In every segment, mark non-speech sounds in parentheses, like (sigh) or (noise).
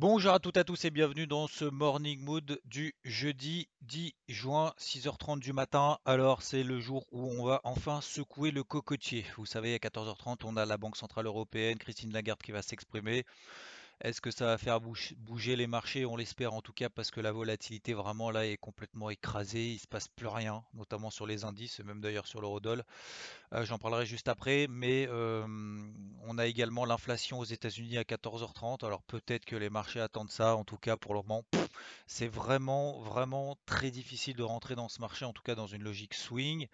Bonjour à toutes et à tous et bienvenue dans ce Morning Mood du jeudi 10 juin, 6h30 du matin. Alors c'est le jour où on va enfin secouer le cocotier. Vous savez, à 14h30, on a la Banque Centrale Européenne, Christine Lagarde qui va s'exprimer. Est-ce que ça va faire bouger les marchés? On l'espère en tout cas parce que la volatilité vraiment là est complètement écrasée. Il se passe plus rien, notamment sur les indices et même d'ailleurs sur l'eurodoll. Euh, j'en parlerai juste après, mais euh, on a également l'inflation aux États-Unis à 14h30. Alors peut-être que les marchés attendent ça. En tout cas, pour le moment, c'est vraiment vraiment très difficile de rentrer dans ce marché, en tout cas dans une logique swing.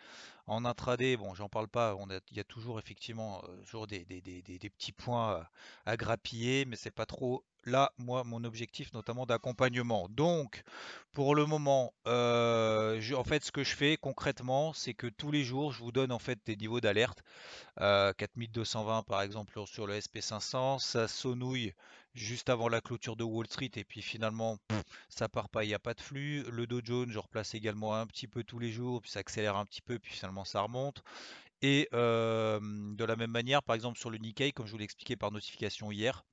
En intraday, bon, j'en parle pas, il y a toujours effectivement euh, toujours des, petits points à, grappiller, mais c'est pas trop là, moi, mon objectif notamment d'accompagnement. Donc, pour le moment, euh, en fait, ce que je fais concrètement, c'est que tous les jours, je vous donne en fait des niveaux d'alerte. 4220 euh, par exemple sur le SP500, ça sonouille juste avant la clôture de Wall Street et puis finalement ça part pas, il n'y a pas de flux. Le Dow Jones, je replace également un petit peu tous les jours, puis ça accélère un petit peu, puis finalement ça remonte. Et de la même manière, par exemple sur le Nikkei, comme je vous l'ai expliqué par notification hier,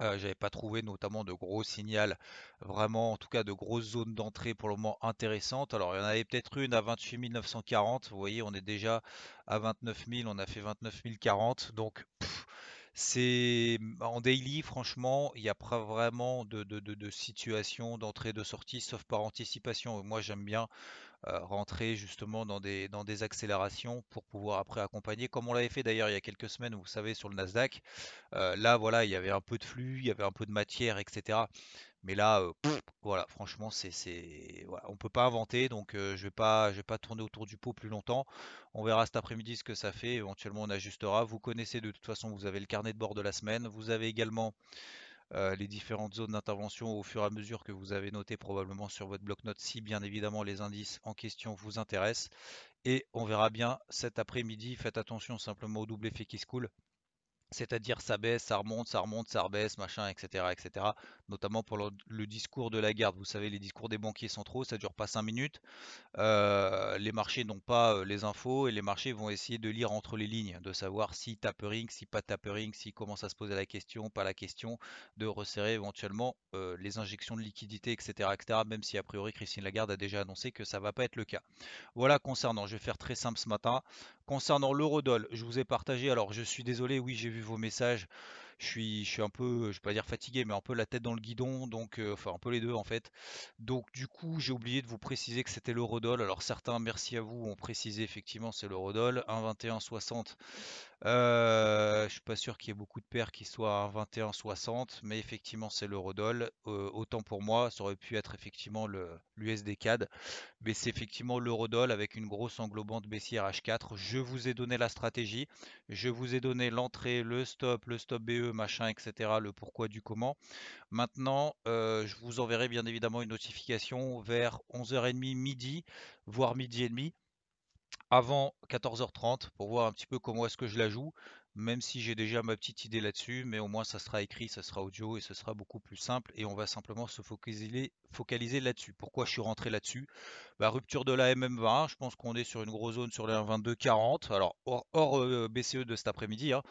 euh, j'avais pas trouvé notamment de gros signaux, vraiment en tout cas de grosses zones d'entrée pour le moment intéressantes. Alors il y en avait peut-être une à 28 940, vous voyez on est déjà à 29 000, on a fait 29 040, donc c'est en daily, franchement, il n'y a pas vraiment de, de, situation d'entrée de sortie, sauf par anticipation. Moi, j'aime bien rentrer justement dans des, accélérations pour pouvoir après accompagner, comme on l'avait fait d'ailleurs il y a quelques semaines, vous savez, sur le Nasdaq. Là, voilà, il y avait un peu de flux, il y avait un peu de matière, etc. Mais là, euh, voilà, franchement, c'est, c'est, on peut pas inventer, donc je vais pas, je vais pas tourner autour du pot plus longtemps. On verra cet après-midi ce que ça fait. Éventuellement, on ajustera. Vous connaissez de toute façon, vous avez le carnet de bord de la semaine. Vous avez également les différentes zones d'intervention au fur et à mesure que vous avez noté probablement sur votre bloc-notes si bien évidemment les indices en question vous intéressent. Et on verra bien cet après-midi. Faites attention simplement au double effet qui se coule. C'est-à-dire ça baisse, ça remonte, ça remonte, ça rebaisse, machin, etc. etc. Notamment pour le, discours de la garde. Vous savez, les discours des banquiers centraux, ça dure pas 5 minutes. Euh, les marchés n'ont pas euh, les infos et les marchés vont essayer de lire entre les lignes, de savoir si tapering, si pas tapering, si commence à se poser la question, pas la question, de resserrer éventuellement euh, les injections de liquidités, etc., etc. Même si a priori Christine Lagarde a déjà annoncé que ça va pas être le cas. Voilà concernant, je vais faire très simple ce matin. Concernant l'eurodoll, je vous ai partagé, alors je suis désolé, oui j'ai vu vos messages. Je suis, un peu, je vais pas dire fatigué, mais un peu la tête dans le guidon, donc euh, enfin un peu les deux en fait. Donc du coup, j'ai oublié de vous préciser que c'était l'eurodoll. Alors certains, merci à vous, ont précisé effectivement c'est l'eurodoll 1,2160. Euh, je suis pas sûr qu'il y ait beaucoup de paires qui soient à 21,60, mais effectivement c'est l'eurodoll. Euh, autant pour moi, ça aurait pu être effectivement l'USD CAD, mais c'est effectivement l'eurodoll avec une grosse englobante baissière H4. Je vous ai donné la stratégie, je vous ai donné l'entrée, le stop, le stop BE, machin, etc., le pourquoi du comment. Maintenant, euh, je vous enverrai bien évidemment une notification vers 11h30 midi, voire midi et demi avant 14h30 pour voir un petit peu comment est-ce que je la joue, même si j'ai déjà ma petite idée là-dessus, mais au moins ça sera écrit, ça sera audio et ce sera beaucoup plus simple et on va simplement se focaliser, là-dessus. Pourquoi je suis rentré là-dessus? Bah, Rupture de la MM20, je pense qu'on est sur une grosse zone sur les 1,2240, alors hors, euh, BCE de cet après-midi. Hein.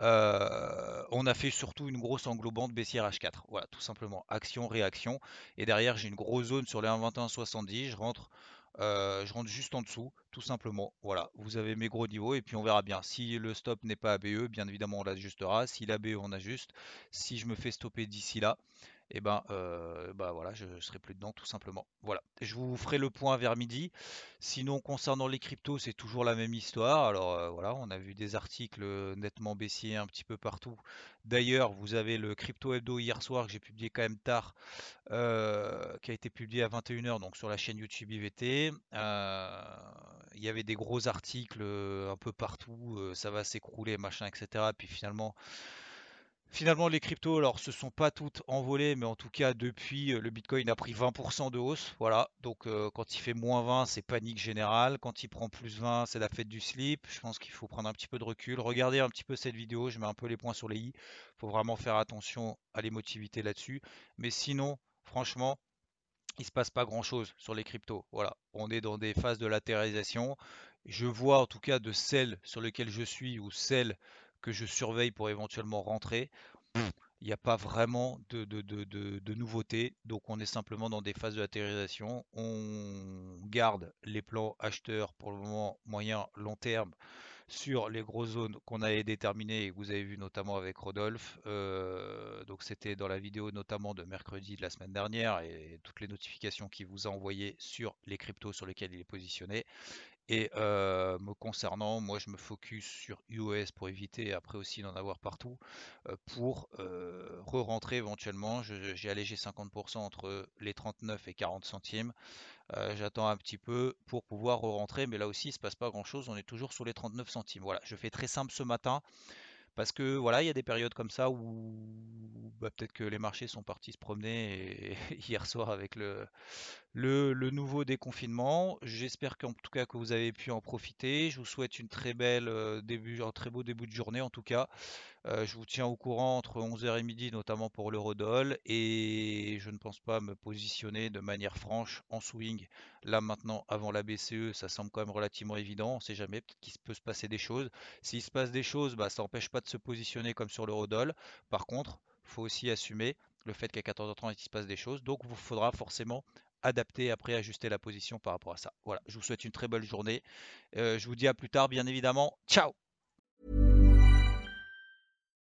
Euh, on a fait surtout une grosse englobante baissière H4. Voilà, tout simplement. Action, réaction. Et derrière, j'ai une grosse zone sur les 1,2170. Je rentre je rentre juste en dessous, tout simplement. Voilà, vous avez mes gros niveaux et puis on verra bien. Si le stop n'est pas ABE, bien évidemment on l'ajustera. Si l'ABE on ajuste. Si je me fais stopper d'ici là, et eh ben, euh, bah voilà, je, serai plus dedans tout simplement. Voilà, je vous ferai le point vers midi. Sinon, concernant les cryptos, c'est toujours la même histoire. Alors euh, voilà, on a vu des articles nettement baissiers un petit peu partout. D'ailleurs, vous avez le crypto hebdo hier soir que j'ai publié quand même tard, euh, qui a été publié à 21h donc sur la chaîne YouTube IVT. Il y avait des gros articles un peu partout, ça va s'écrouler, machin, etc. Puis finalement Finalement, les cryptos, alors, se sont pas toutes envolées, mais en tout cas, depuis, le Bitcoin a pris 20% de hausse. Voilà. Donc, quand il fait moins 20, c'est panique générale. Quand il prend plus 20, c'est la fête du slip. Je pense qu'il faut prendre un petit peu de recul. Regardez un petit peu cette vidéo. Je mets un peu les points sur les i. Il faut vraiment faire attention à l'émotivité là-dessus. Mais sinon, franchement, il se passe pas grand-chose sur les cryptos. Voilà. On est dans des phases de latéralisation. Je vois en tout cas de celles sur lesquelles je suis ou celles que je surveille pour éventuellement rentrer, il n'y a pas vraiment de, de, nouveautés. Donc on est simplement dans des phases de latéralisation. On garde les plans acheteurs pour le moment moyen long terme sur les grosses zones qu'on avait déterminées et que vous avez vu notamment avec Rodolphe. Euh, donc c'était dans la vidéo notamment de mercredi de la semaine dernière et toutes les notifications qu'il vous a envoyées sur les cryptos sur lesquels il est positionné. Et me concernant, moi je me focus sur iOS pour éviter après aussi d'en avoir partout, pour re-rentrer éventuellement. J'ai allégé 50% entre les 39 et 40 centimes. J'attends un petit peu pour pouvoir re-rentrer, mais là aussi il se passe pas grand chose, on est toujours sur les 39 centimes. Voilà, je fais très simple ce matin. Parce que voilà, il y a des périodes comme ça où bah, peut-être que les marchés sont partis se promener et, (laughs) hier soir avec le, le, nouveau déconfinement. J'espère qu'en tout cas que vous avez pu en profiter. Je vous souhaite une très belle euh, début, un très beau début de journée en tout cas. Euh, je vous tiens au courant entre 11h et midi, notamment pour l'Eurodoll. Et je ne pense pas me positionner de manière franche en swing. Là maintenant, avant la BCE, ça semble quand même relativement évident. On ne sait jamais, peut-être qu'il peut se passer des choses. S'il se passe des choses, bah, ça n'empêche pas de se positionner comme sur l'Eurodoll. Par contre, il faut aussi assumer le fait qu'à 14h30, il se passe des choses. Donc, il vous faudra forcément adapter, après ajuster la position par rapport à ça. Voilà, je vous souhaite une très belle journée. Euh, je vous dis à plus tard, bien évidemment. Ciao